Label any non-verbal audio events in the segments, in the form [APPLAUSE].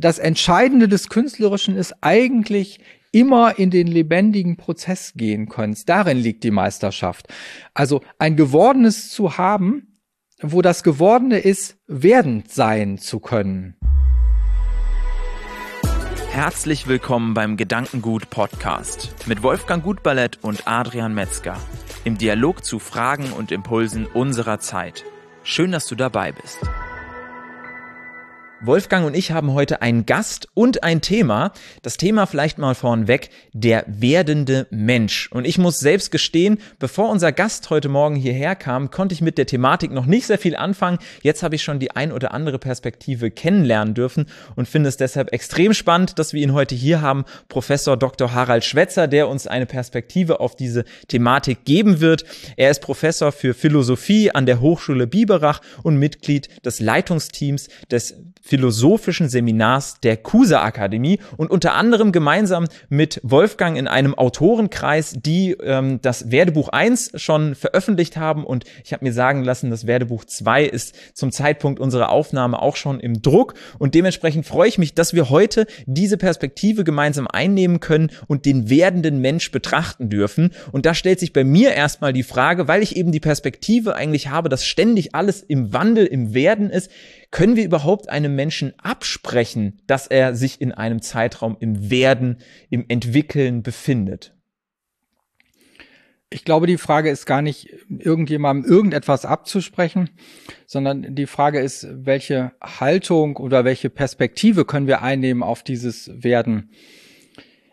das Entscheidende des Künstlerischen ist eigentlich immer in den lebendigen Prozess gehen können. Darin liegt die Meisterschaft. Also ein Gewordenes zu haben, wo das Gewordene ist, werdend sein zu können. Herzlich willkommen beim Gedankengut Podcast mit Wolfgang Gutballett und Adrian Metzger im Dialog zu Fragen und Impulsen unserer Zeit. Schön, dass du dabei bist. Wolfgang und ich haben heute einen Gast und ein Thema. Das Thema vielleicht mal vornweg, der werdende Mensch. Und ich muss selbst gestehen, bevor unser Gast heute Morgen hierher kam, konnte ich mit der Thematik noch nicht sehr viel anfangen. Jetzt habe ich schon die ein oder andere Perspektive kennenlernen dürfen und finde es deshalb extrem spannend, dass wir ihn heute hier haben, Professor Dr. Harald Schwetzer, der uns eine Perspektive auf diese Thematik geben wird. Er ist Professor für Philosophie an der Hochschule Biberach und Mitglied des Leitungsteams des philosophischen Seminars der Kusa Akademie und unter anderem gemeinsam mit Wolfgang in einem Autorenkreis, die ähm, das Werdebuch 1 schon veröffentlicht haben. Und ich habe mir sagen lassen, das Werdebuch 2 ist zum Zeitpunkt unserer Aufnahme auch schon im Druck. Und dementsprechend freue ich mich, dass wir heute diese Perspektive gemeinsam einnehmen können und den werdenden Mensch betrachten dürfen. Und da stellt sich bei mir erstmal die Frage, weil ich eben die Perspektive eigentlich habe, dass ständig alles im Wandel, im Werden ist, können wir überhaupt einem Menschen absprechen, dass er sich in einem Zeitraum im Werden, im Entwickeln befindet? Ich glaube, die Frage ist gar nicht, irgendjemandem irgendetwas abzusprechen, sondern die Frage ist, welche Haltung oder welche Perspektive können wir einnehmen auf dieses Werden.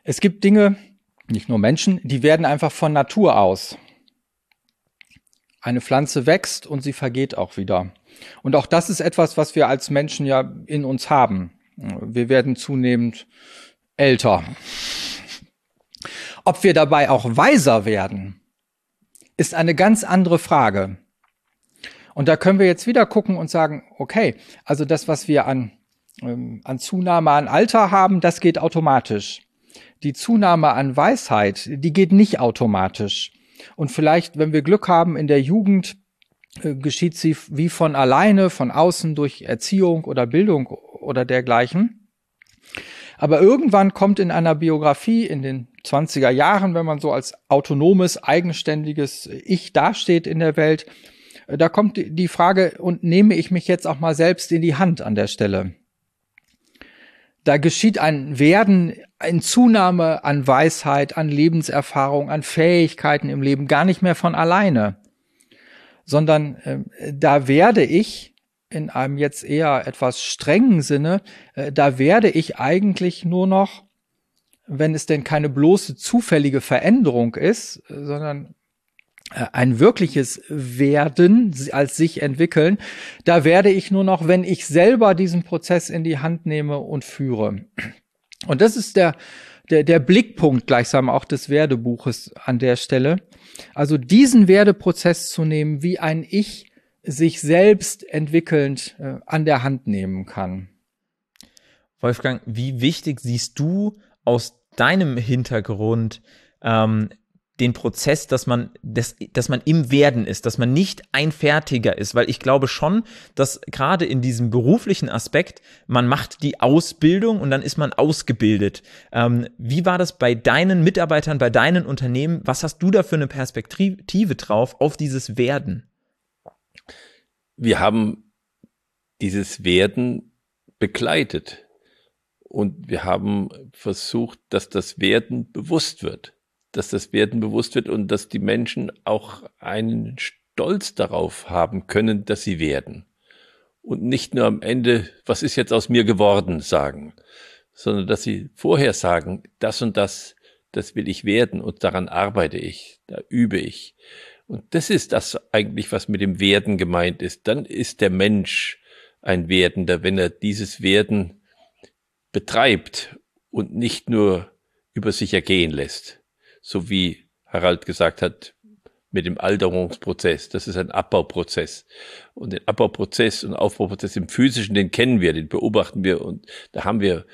Es gibt Dinge, nicht nur Menschen, die werden einfach von Natur aus. Eine Pflanze wächst und sie vergeht auch wieder. Und auch das ist etwas, was wir als Menschen ja in uns haben. Wir werden zunehmend älter. Ob wir dabei auch weiser werden, ist eine ganz andere Frage. Und da können wir jetzt wieder gucken und sagen, okay, also das, was wir an, ähm, an Zunahme an Alter haben, das geht automatisch. Die Zunahme an Weisheit, die geht nicht automatisch. Und vielleicht, wenn wir Glück haben in der Jugend, äh, geschieht sie wie von alleine, von außen durch Erziehung oder Bildung oder dergleichen. Aber irgendwann kommt in einer Biografie in den 20er Jahren, wenn man so als autonomes, eigenständiges Ich dasteht in der Welt, äh, da kommt die Frage, und nehme ich mich jetzt auch mal selbst in die Hand an der Stelle? Da geschieht ein Werden, ein Zunahme an Weisheit, an Lebenserfahrung, an Fähigkeiten im Leben, gar nicht mehr von alleine sondern äh, da werde ich in einem jetzt eher etwas strengen Sinne, äh, da werde ich eigentlich nur noch, wenn es denn keine bloße zufällige Veränderung ist, äh, sondern ein wirkliches Werden als sich entwickeln, da werde ich nur noch, wenn ich selber diesen Prozess in die Hand nehme und führe. Und das ist der, der, der Blickpunkt gleichsam auch des Werdebuches an der Stelle. Also diesen Werdeprozess zu nehmen, wie ein Ich sich selbst entwickelnd äh, an der Hand nehmen kann. Wolfgang, wie wichtig siehst du aus deinem Hintergrund ähm, den Prozess, dass man, dass, dass man im Werden ist, dass man nicht ein Fertiger ist, weil ich glaube schon, dass gerade in diesem beruflichen Aspekt, man macht die Ausbildung und dann ist man ausgebildet. Ähm, wie war das bei deinen Mitarbeitern, bei deinen Unternehmen? Was hast du da für eine Perspektive drauf auf dieses Werden? Wir haben dieses Werden begleitet und wir haben versucht, dass das Werden bewusst wird dass das Werden bewusst wird und dass die Menschen auch einen Stolz darauf haben können, dass sie werden. Und nicht nur am Ende, was ist jetzt aus mir geworden, sagen, sondern dass sie vorher sagen, das und das, das will ich werden und daran arbeite ich, da übe ich. Und das ist das eigentlich, was mit dem Werden gemeint ist. Dann ist der Mensch ein Werdender, wenn er dieses Werden betreibt und nicht nur über sich ergehen lässt so wie Harald gesagt hat, mit dem Alterungsprozess. Das ist ein Abbauprozess. Und den Abbauprozess und Aufbauprozess im physischen, den kennen wir, den beobachten wir und da haben wir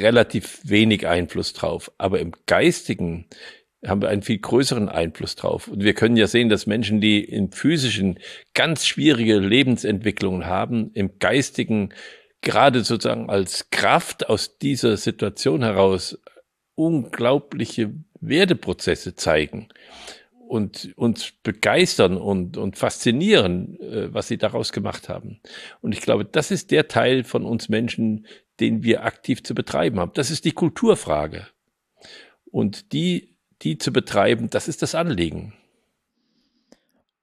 relativ wenig Einfluss drauf. Aber im geistigen haben wir einen viel größeren Einfluss drauf. Und wir können ja sehen, dass Menschen, die im physischen ganz schwierige Lebensentwicklungen haben, im geistigen gerade sozusagen als Kraft aus dieser Situation heraus unglaubliche Werteprozesse zeigen und uns begeistern und, und faszinieren, äh, was sie daraus gemacht haben. Und ich glaube, das ist der Teil von uns Menschen, den wir aktiv zu betreiben haben. Das ist die Kulturfrage. Und die, die zu betreiben, das ist das Anliegen.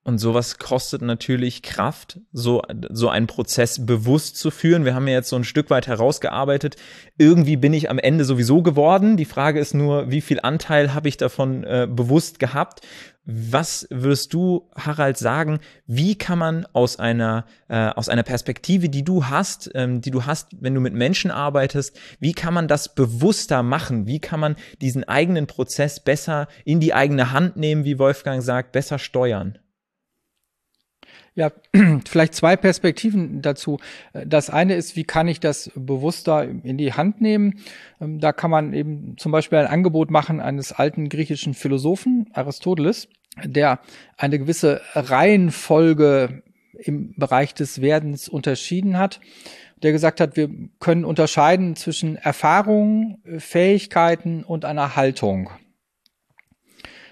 Und sowas kostet natürlich Kraft, so, so einen Prozess bewusst zu führen. Wir haben ja jetzt so ein Stück weit herausgearbeitet. Irgendwie bin ich am Ende sowieso geworden. Die Frage ist nur, wie viel Anteil habe ich davon äh, bewusst gehabt? Was würdest du, Harald, sagen? Wie kann man aus einer, äh, aus einer Perspektive, die du hast, ähm, die du hast, wenn du mit Menschen arbeitest, wie kann man das bewusster machen? Wie kann man diesen eigenen Prozess besser in die eigene Hand nehmen, wie Wolfgang sagt, besser steuern? Ja, [CLEARS THROAT] vielleicht zwei Perspektiven dazu. Das eine ist, wie kann ich das bewusster in die Hand nehmen? Ähm, da kann man eben zum Beispiel ein Angebot machen eines alten griechischen Philosophen, Aristoteles, der eine gewisse Reihenfolge im Bereich des Werdens unterschieden hat, der gesagt hat, wir können unterscheiden zwischen Erfahrungen, Fähigkeiten und einer Haltung.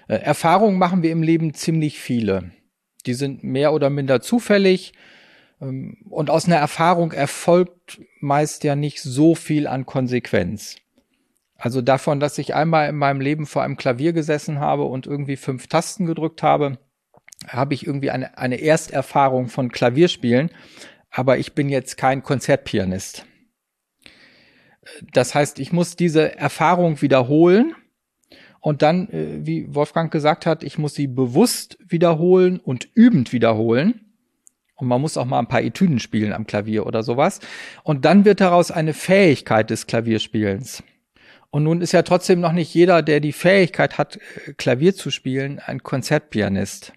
Äh, Erfahrungen machen wir im Leben ziemlich viele. Die sind mehr oder minder zufällig. Ähm, und aus einer Erfahrung erfolgt meist ja nicht so viel an Konsequenz. Also davon, dass ich einmal in meinem Leben vor einem Klavier gesessen habe und irgendwie fünf Tasten gedrückt habe, habe ich irgendwie eine, eine Ersterfahrung von Klavierspielen. Aber ich bin jetzt kein Konzertpianist. Das heißt, ich muss diese Erfahrung wiederholen und dann, äh, wie Wolfgang gesagt hat, ich muss sie bewusst wiederholen und übend wiederholen. Und man muss auch mal ein paar Etüden spielen am Klavier oder sowas. Und dann wird daraus eine Fähigkeit des Klavierspielens. Und nun ist ja trotzdem noch nicht jeder, der die Fähigkeit hat, äh, Klavier zu spielen, ein Konzertpianist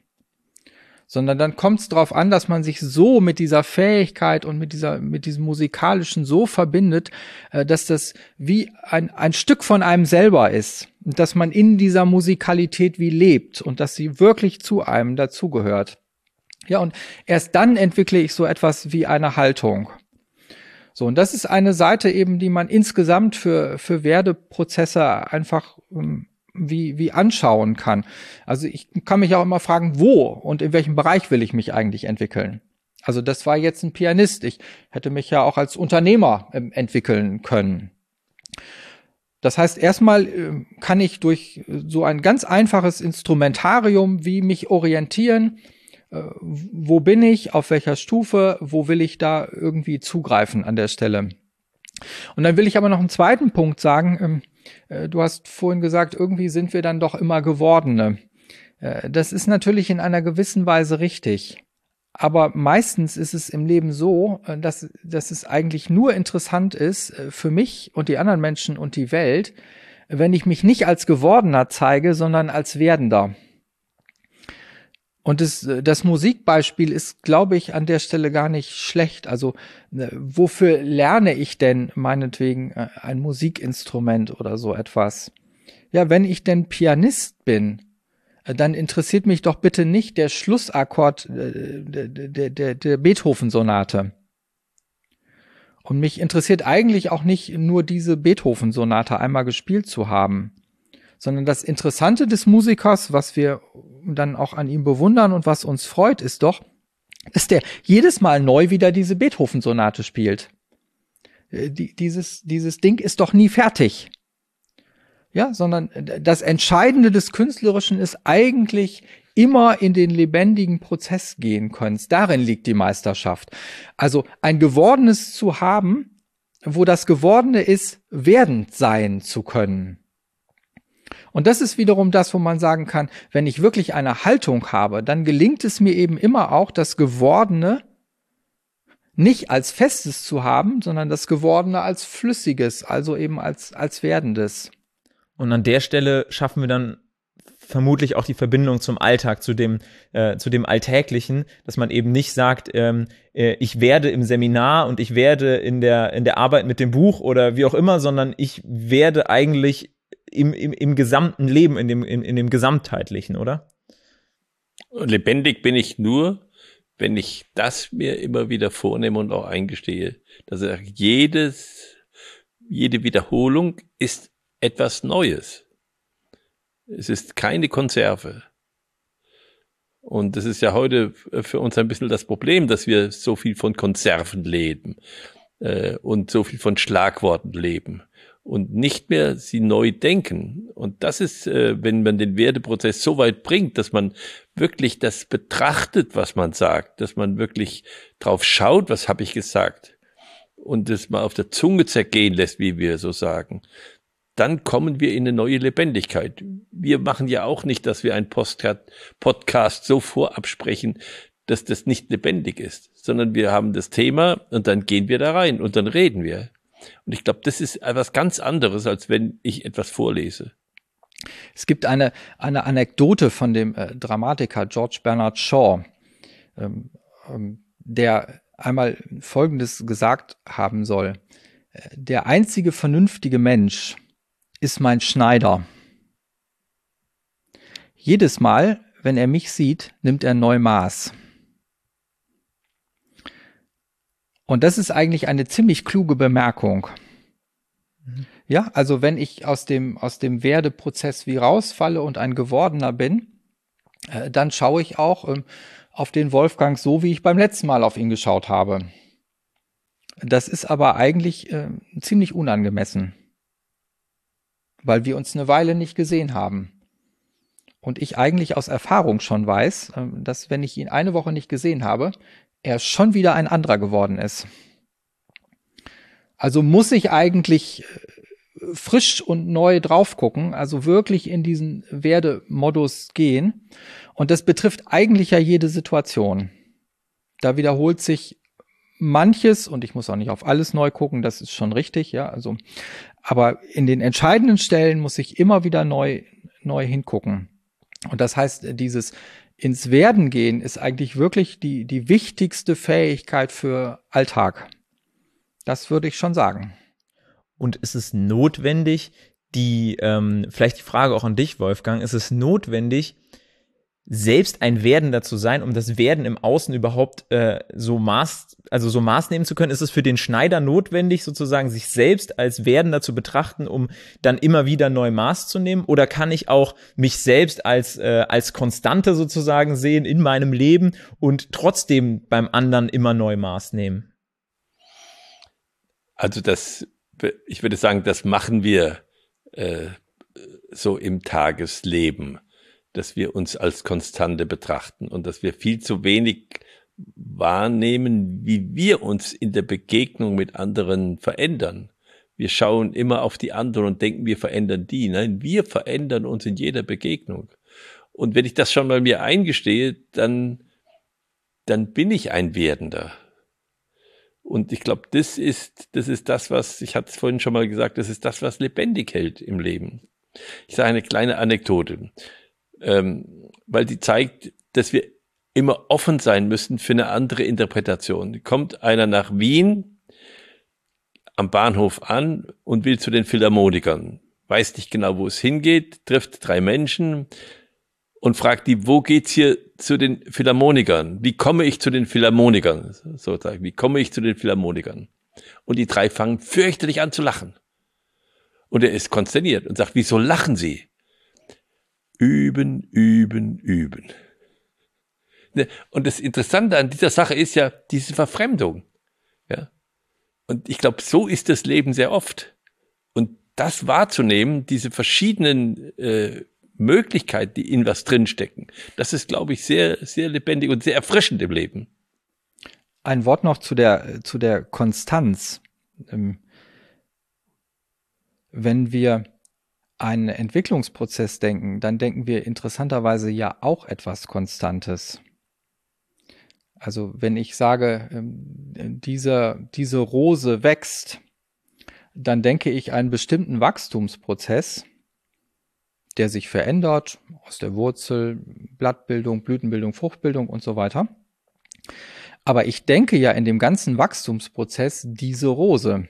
sondern dann kommt es darauf an, dass man sich so mit dieser Fähigkeit und mit dieser, mit diesem musikalischen so verbindet, äh, dass das wie ein, ein Stück von einem selber ist, dass man in dieser Musikalität wie lebt und dass sie wirklich zu einem dazugehört. Ja, und erst dann entwickle ich so etwas wie eine Haltung. So, und das ist eine Seite eben, die man insgesamt für, für Werdeprozesse einfach ähm, wie, wie anschauen kann. Also ich kann mich auch immer fragen, wo und in welchem Bereich will ich mich eigentlich entwickeln. Also das war jetzt ein Pianist. Ich hätte mich ja auch als Unternehmer ähm, entwickeln können. Das heißt, erstmal äh, kann ich durch so ein ganz einfaches Instrumentarium wie mich orientieren. Äh, wo bin ich? Auf welcher Stufe? Wo will ich da irgendwie zugreifen an der Stelle? Und dann will ich aber noch einen zweiten Punkt sagen. Äh, du hast vorhin gesagt, irgendwie sind wir dann doch immer Gewordene. Äh, das ist natürlich in einer gewissen Weise richtig. Aber meistens ist es im Leben so, äh, dass, dass es eigentlich nur interessant ist für mich und die anderen Menschen und die Welt, wenn ich mich nicht als Gewordener zeige, sondern als Werdender. Und das, das Musikbeispiel ist, glaube ich, an der Stelle gar nicht schlecht. Also, ne, wofür lerne ich denn meinetwegen äh, ein Musikinstrument oder so etwas? Ja, wenn ich denn Pianist bin, äh, dann interessiert mich doch bitte nicht der Schlussakkord äh, der, der, der, der Beethoven-Sonate. Und mich interessiert eigentlich auch nicht nur diese Beethoven-Sonate einmal gespielt zu haben sondern das Interessante des Musikers, was wir dann auch an ihm bewundern und was uns freut, ist doch, dass der jedes Mal neu wieder diese Beethoven-Sonate spielt. Äh, die, dieses, dieses Ding ist doch nie fertig. Ja, sondern das Entscheidende des Künstlerischen ist eigentlich immer in den lebendigen Prozess gehen können. Darin liegt die Meisterschaft. Also ein Gewordenes zu haben, wo das Gewordene ist, werdend sein zu können. Und das ist wiederum das, wo man sagen kann, wenn ich wirklich eine Haltung habe, dann gelingt es mir eben immer auch, das Gewordene nicht als Festes zu haben, sondern das Gewordene als Flüssiges, also eben als, als Werdendes. Und an der Stelle schaffen wir dann vermutlich auch die Verbindung zum Alltag, zu dem, äh, zu dem Alltäglichen, dass man eben nicht sagt, ähm, äh, ich werde im Seminar und ich werde in der, in der Arbeit mit dem Buch oder wie auch immer, sondern ich werde eigentlich im, im, im gesamten Leben, in dem, in, in dem Gesamtheitlichen, oder? Lebendig bin ich nur, wenn ich das mir immer wieder vornehme und auch eingestehe, dass jedes, jede Wiederholung ist etwas Neues. Es ist keine Konserve. Und das ist ja heute für uns ein bisschen das Problem, dass wir so viel von Konserven leben äh, und so viel von Schlagworten leben und nicht mehr sie neu denken. Und das ist, äh, wenn man den Werteprozess so weit bringt, dass man wirklich das betrachtet, was man sagt, dass man wirklich drauf schaut, was habe ich gesagt und das mal auf der Zunge zergehen lässt, wie wir so sagen, dann kommen wir in eine neue Lebendigkeit. Wir machen ja auch nicht, dass wir ein Podcast so vorab sprechen, dass das nicht lebendig ist, sondern wir haben das Thema und dann gehen wir da rein und dann reden wir. Und ich glaube, das ist etwas ganz anderes, als wenn ich etwas vorlese. Es gibt eine, eine Anekdote von dem äh, Dramatiker George Bernard Shaw, ähm, ähm, der einmal Folgendes gesagt haben soll. Äh, der einzige vernünftige Mensch ist mein Schneider. Jedes Mal, wenn er mich sieht, nimmt er neu Maß. Und das ist eigentlich eine ziemlich kluge Bemerkung. Mhm. Ja, also wenn ich aus dem, aus dem Werdeprozess wie rausfalle und ein Gewordener bin, äh, dann schaue ich auch ähm, auf den Wolfgang so, wie ich beim letzten Mal auf ihn geschaut habe. Das ist aber eigentlich äh, ziemlich unangemessen, weil wir uns eine Weile nicht gesehen haben. Und ich eigentlich aus Erfahrung schon weiß, äh, dass wenn ich ihn eine Woche nicht gesehen habe, er schon wieder ein anderer geworden ist. Also muss ich eigentlich äh, frisch und neu drauf gucken, also wirklich in diesen Werdemodus gehen. Und das betrifft eigentlich ja jede Situation. Da wiederholt sich manches und ich muss auch nicht auf alles neu gucken, das ist schon richtig, ja, also, aber in den entscheidenden Stellen muss ich immer wieder neu, neu hingucken. Und das heißt, dieses ins Werden gehen ist eigentlich wirklich die, die wichtigste Fähigkeit für Alltag. Das würde ich schon sagen. Und ist es notwendig, die, ähm, vielleicht die Frage auch an dich, Wolfgang, ist es notwendig, selbst ein Werdender zu sein, um das Werden im Außen überhaupt äh, so maß, also so Maß nehmen zu können, ist es für den Schneider notwendig, sozusagen sich selbst als Werdender zu betrachten, um dann immer wieder neu Maß zu nehmen? Oder kann ich auch mich selbst als, äh, als Konstante sozusagen sehen in meinem Leben und trotzdem beim anderen immer neu Maß nehmen? Also das, ich würde sagen, das machen wir äh, so im Tagesleben dass wir uns als Konstante betrachten und dass wir viel zu wenig wahrnehmen, wie wir uns in der Begegnung mit anderen verändern. Wir schauen immer auf die anderen und denken, wir verändern die. Nein, wir verändern uns in jeder Begegnung. Und wenn ich das schon mal mir eingestehe, dann, dann bin ich ein Werdender. Und ich glaube, das ist, das ist das, was, ich hatte es vorhin schon mal gesagt, das ist das, was lebendig hält im Leben. Ich sage eine kleine Anekdote ähm, weil die zeigt, dass wir immer offen sein müssen für eine andere Interpretation. Kommt einer nach Wien am Bahnhof an und will zu den Philharmonikern, weiß nicht genau, wo es hingeht, trifft drei Menschen und fragt die, wo geht's hier zu den Philharmonikern? Wie komme ich zu den Philharmonikern? Sozusagen, wie komme ich zu den Philharmonikern? Und die drei fangen fürchterlich an zu lachen. Und er ist konsterniert und sagt, wieso lachen Sie? Üben, üben, üben. Ne, und das Interessante an dieser Sache ist ja diese Verfremdung. Ja. Und ich glaube, so ist das Leben sehr oft. Und das wahrzunehmen, diese verschiedenen äh, Möglichkeiten, die in was drinstecken, das ist, glaube ich, sehr, sehr lebendig und sehr erfrischend im Leben. Ein Wort noch zu der, zu der Konstanz. Ähm, wenn wir einen Entwicklungsprozess denken, dann denken wir interessanterweise ja auch etwas Konstantes. Also wenn ich sage, ähm, diese, diese Rose wächst, dann denke ich einen bestimmten Wachstumsprozess, der sich verändert aus der Wurzel, Blattbildung, Blütenbildung, Fruchtbildung und so weiter. Aber ich denke ja in dem ganzen Wachstumsprozess diese Rose.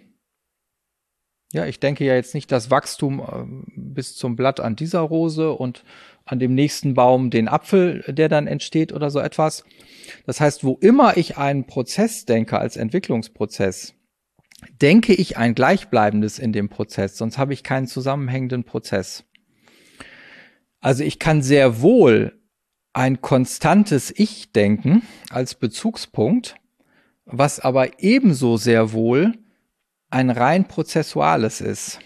Ja, ich denke ja jetzt nicht das Wachstum äh, bis zum Blatt an dieser Rose und an dem nächsten Baum den Apfel, der dann entsteht oder so etwas. Das heißt, wo immer ich einen Prozess denke als Entwicklungsprozess, denke ich ein gleichbleibendes in dem Prozess, sonst habe ich keinen zusammenhängenden Prozess. Also ich kann sehr wohl ein konstantes Ich denken als Bezugspunkt, was aber ebenso sehr wohl ein rein prozessuales ist.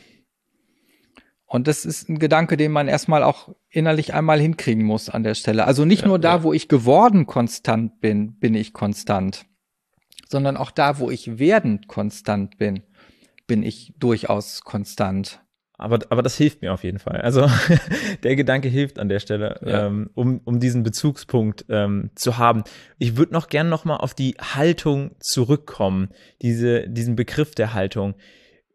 Und das ist ein Gedanke, den man erstmal auch innerlich einmal hinkriegen muss an der Stelle. Also nicht ja, nur da, ja. wo ich geworden konstant bin, bin ich konstant, sondern auch da, wo ich werdend konstant bin, bin ich durchaus konstant. Aber, aber das hilft mir auf jeden Fall. Also [LAUGHS] der Gedanke hilft an der Stelle, ja. ähm, um, um diesen Bezugspunkt ähm, zu haben. Ich würde noch gern noch mal auf die Haltung zurückkommen, diese, diesen Begriff der Haltung.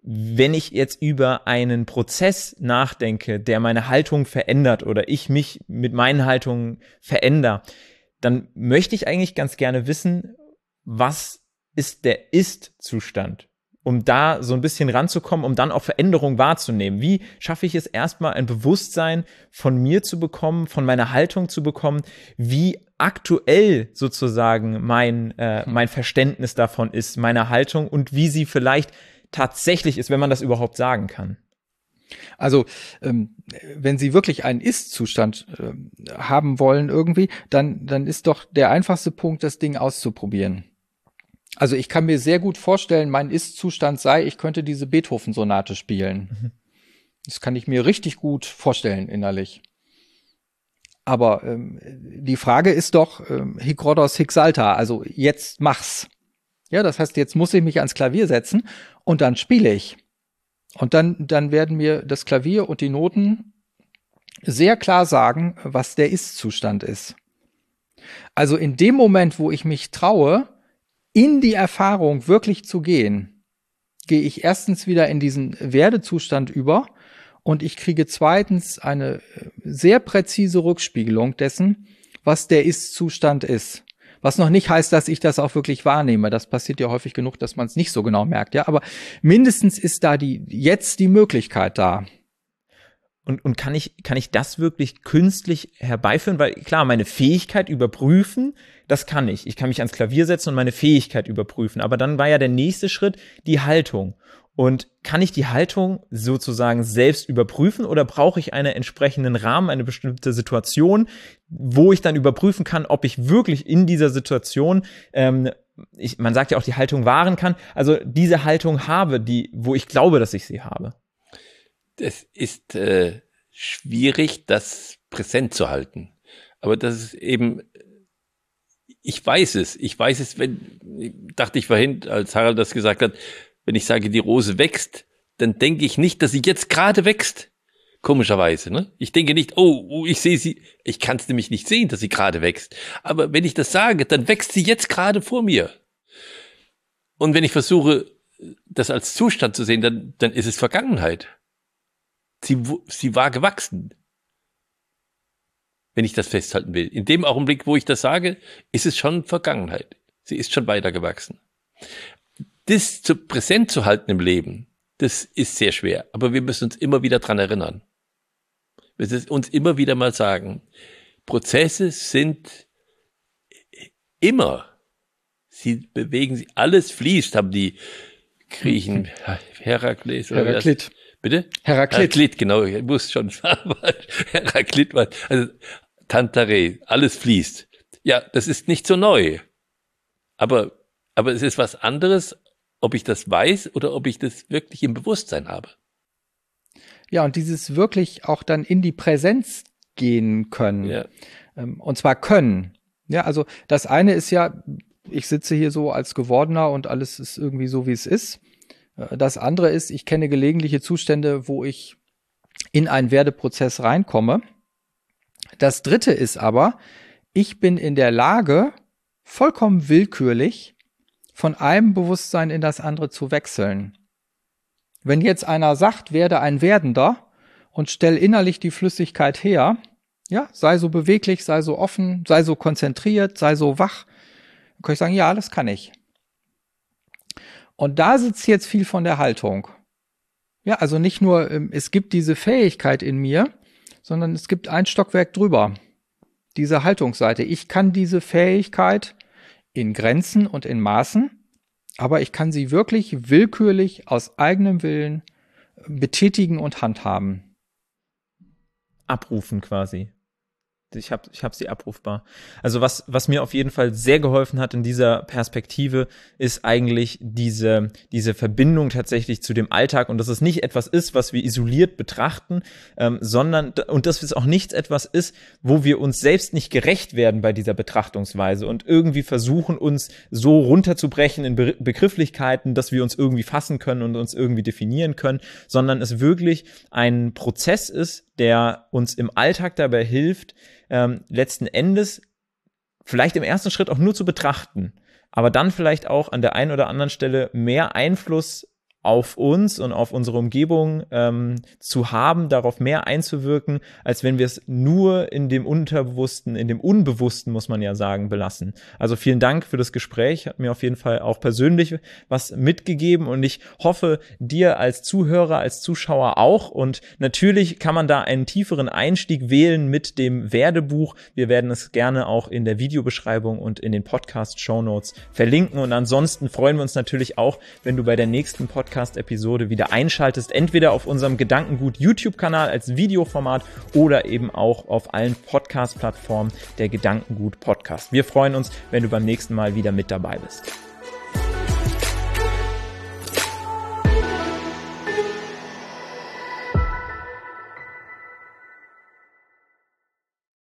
Wenn ich jetzt über einen Prozess nachdenke, der meine Haltung verändert oder ich mich mit meinen Haltungen verändere, dann möchte ich eigentlich ganz gerne wissen, was ist der Ist-Zustand? Um da so ein bisschen ranzukommen, um dann auch Veränderungen wahrzunehmen. Wie schaffe ich es erstmal ein Bewusstsein von mir zu bekommen, von meiner Haltung zu bekommen, wie aktuell sozusagen mein, äh, hm. mein Verständnis davon ist, meiner Haltung und wie sie vielleicht tatsächlich ist, wenn man das überhaupt sagen kann. Also, ähm, wenn Sie wirklich einen Ist-Zustand äh, haben wollen irgendwie, dann, dann ist doch der einfachste Punkt, das Ding auszuprobieren. Also ich kann mir sehr gut vorstellen, mein Ist-Zustand sei, ich könnte diese Beethoven-Sonate spielen. Mhm. Das kann ich mir richtig gut vorstellen innerlich. Aber ähm, die Frage ist doch, ähm, Hic Rhodos, Hic Salta, also jetzt mach's. Ja, das heißt, jetzt muss ich mich ans Klavier setzen und dann spiele ich. Und dann, dann werden mir das Klavier und die Noten sehr klar sagen, was der Ist-Zustand ist. Also in dem Moment, wo ich mich traue, in die Erfahrung wirklich zu gehen, gehe ich erstens wieder in diesen Werdezustand über und ich kriege zweitens eine äh, sehr präzise Rückspiegelung dessen, was der Ist-Zustand ist. Was noch nicht heißt, dass ich das auch wirklich wahrnehme. Das passiert ja häufig genug, dass man es nicht so genau merkt. Ja, aber mindestens ist da die jetzt die Möglichkeit da. Und, und kann ich, kann ich das wirklich künstlich herbeiführen? Weil klar, meine Fähigkeit überprüfen, das kann ich. Ich kann mich ans Klavier setzen und meine Fähigkeit überprüfen. Aber dann war ja der nächste Schritt die Haltung. Und kann ich die Haltung sozusagen selbst überprüfen oder brauche ich einen entsprechenden Rahmen, eine bestimmte Situation, wo ich dann überprüfen kann, ob ich wirklich in dieser Situation, ähm, ich, man sagt ja auch, die Haltung wahren kann, also diese Haltung habe, die, wo ich glaube, dass ich sie habe. Es ist äh, schwierig, das präsent zu halten. Aber das ist eben ich weiß es. Ich weiß es, wenn, dachte ich vorhin, als Harald das gesagt hat, wenn ich sage, die Rose wächst, dann denke ich nicht, dass sie jetzt gerade wächst. Komischerweise, ne? Ich denke nicht, oh, oh ich sehe sie, ich kann es nämlich nicht sehen, dass sie gerade wächst. Aber wenn ich das sage, dann wächst sie jetzt gerade vor mir. Und wenn ich versuche, das als Zustand zu sehen, dann, dann ist es Vergangenheit. Sie, sie war gewachsen wenn ich das festhalten will. In dem Augenblick, wo ich das sage, ist es schon Vergangenheit. Sie ist schon weitergewachsen. Das zu präsent zu halten im Leben, das ist sehr schwer. Aber wir müssen uns immer wieder dran erinnern. Wir müssen uns immer wieder mal sagen, Prozesse sind immer, sie bewegen sich, alles fließt, haben die Griechen, [LAUGHS] Herakles oder Heraklit. Bitte? Heraklit. Heraklit, genau. Ich muss schon [LAUGHS] Heraklit war, also Tantare, alles fließt. Ja, das ist nicht so neu. Aber, aber es ist was anderes, ob ich das weiß oder ob ich das wirklich im Bewusstsein habe. Ja, und dieses wirklich auch dann in die Präsenz gehen können. Ja. Ähm, und zwar können. Ja, also das eine ist ja, ich sitze hier so als Gewordener und alles ist irgendwie so, wie es ist. Äh, das andere ist, ich kenne gelegentliche Zustände, wo ich in einen Werdeprozess reinkomme das dritte ist aber, ich bin in der Lage, vollkommen willkürlich von einem Bewusstsein in das andere zu wechseln. Wenn jetzt einer sagt, werde ein Werdender und stell innerlich die Flüssigkeit her, ja, sei so beweglich, sei so offen, sei so konzentriert, sei so wach, dann kann ich sagen, ja, das kann ich. Und da sitzt jetzt viel von der Haltung. Ja, also nicht nur, ähm, es gibt diese Fähigkeit in mir, sondern es gibt ein Stockwerk drüber. Diese Haltungsseite. Ich kann diese Fähigkeit in Grenzen und in Maßen, aber ich kann sie wirklich willkürlich aus eigenem Willen betätigen und handhaben. Abrufen quasi ich habe ich hab sie abrufbar. Also was, was mir auf jeden Fall sehr geholfen hat in dieser Perspektive, ist eigentlich diese, diese Verbindung tatsächlich zu dem Alltag und dass es nicht etwas ist, was wir isoliert betrachten, ähm, sondern und dass es auch nichts etwas ist, wo wir uns selbst nicht gerecht werden bei dieser Betrachtungsweise und irgendwie versuchen, uns so runterzubrechen in Be Begrifflichkeiten, dass wir uns irgendwie fassen können und uns irgendwie definieren können, sondern es wirklich ein Prozess ist, der uns im Alltag dabei hilft, ähm, letzten Endes vielleicht im ersten Schritt auch nur zu betrachten, aber dann vielleicht auch an der einen oder anderen Stelle mehr Einfluss auf uns und auf unsere Umgebung ähm, zu haben, darauf mehr einzuwirken, als wenn wir es nur in dem Unterbewussten, in dem Unbewussten, muss man ja sagen, belassen. Also vielen Dank für das Gespräch, hat mir auf jeden Fall auch persönlich was mitgegeben und ich hoffe, dir als Zuhörer, als Zuschauer auch. Und natürlich kann man da einen tieferen Einstieg wählen mit dem Werdebuch. Wir werden es gerne auch in der Videobeschreibung und in den Podcast-Show Notes verlinken. Und ansonsten freuen wir uns natürlich auch, wenn du bei der nächsten Podcast Podcast-Episode wieder einschaltest, entweder auf unserem Gedankengut YouTube-Kanal als Videoformat oder eben auch auf allen Podcast-Plattformen der Gedankengut Podcast. Wir freuen uns, wenn du beim nächsten Mal wieder mit dabei bist.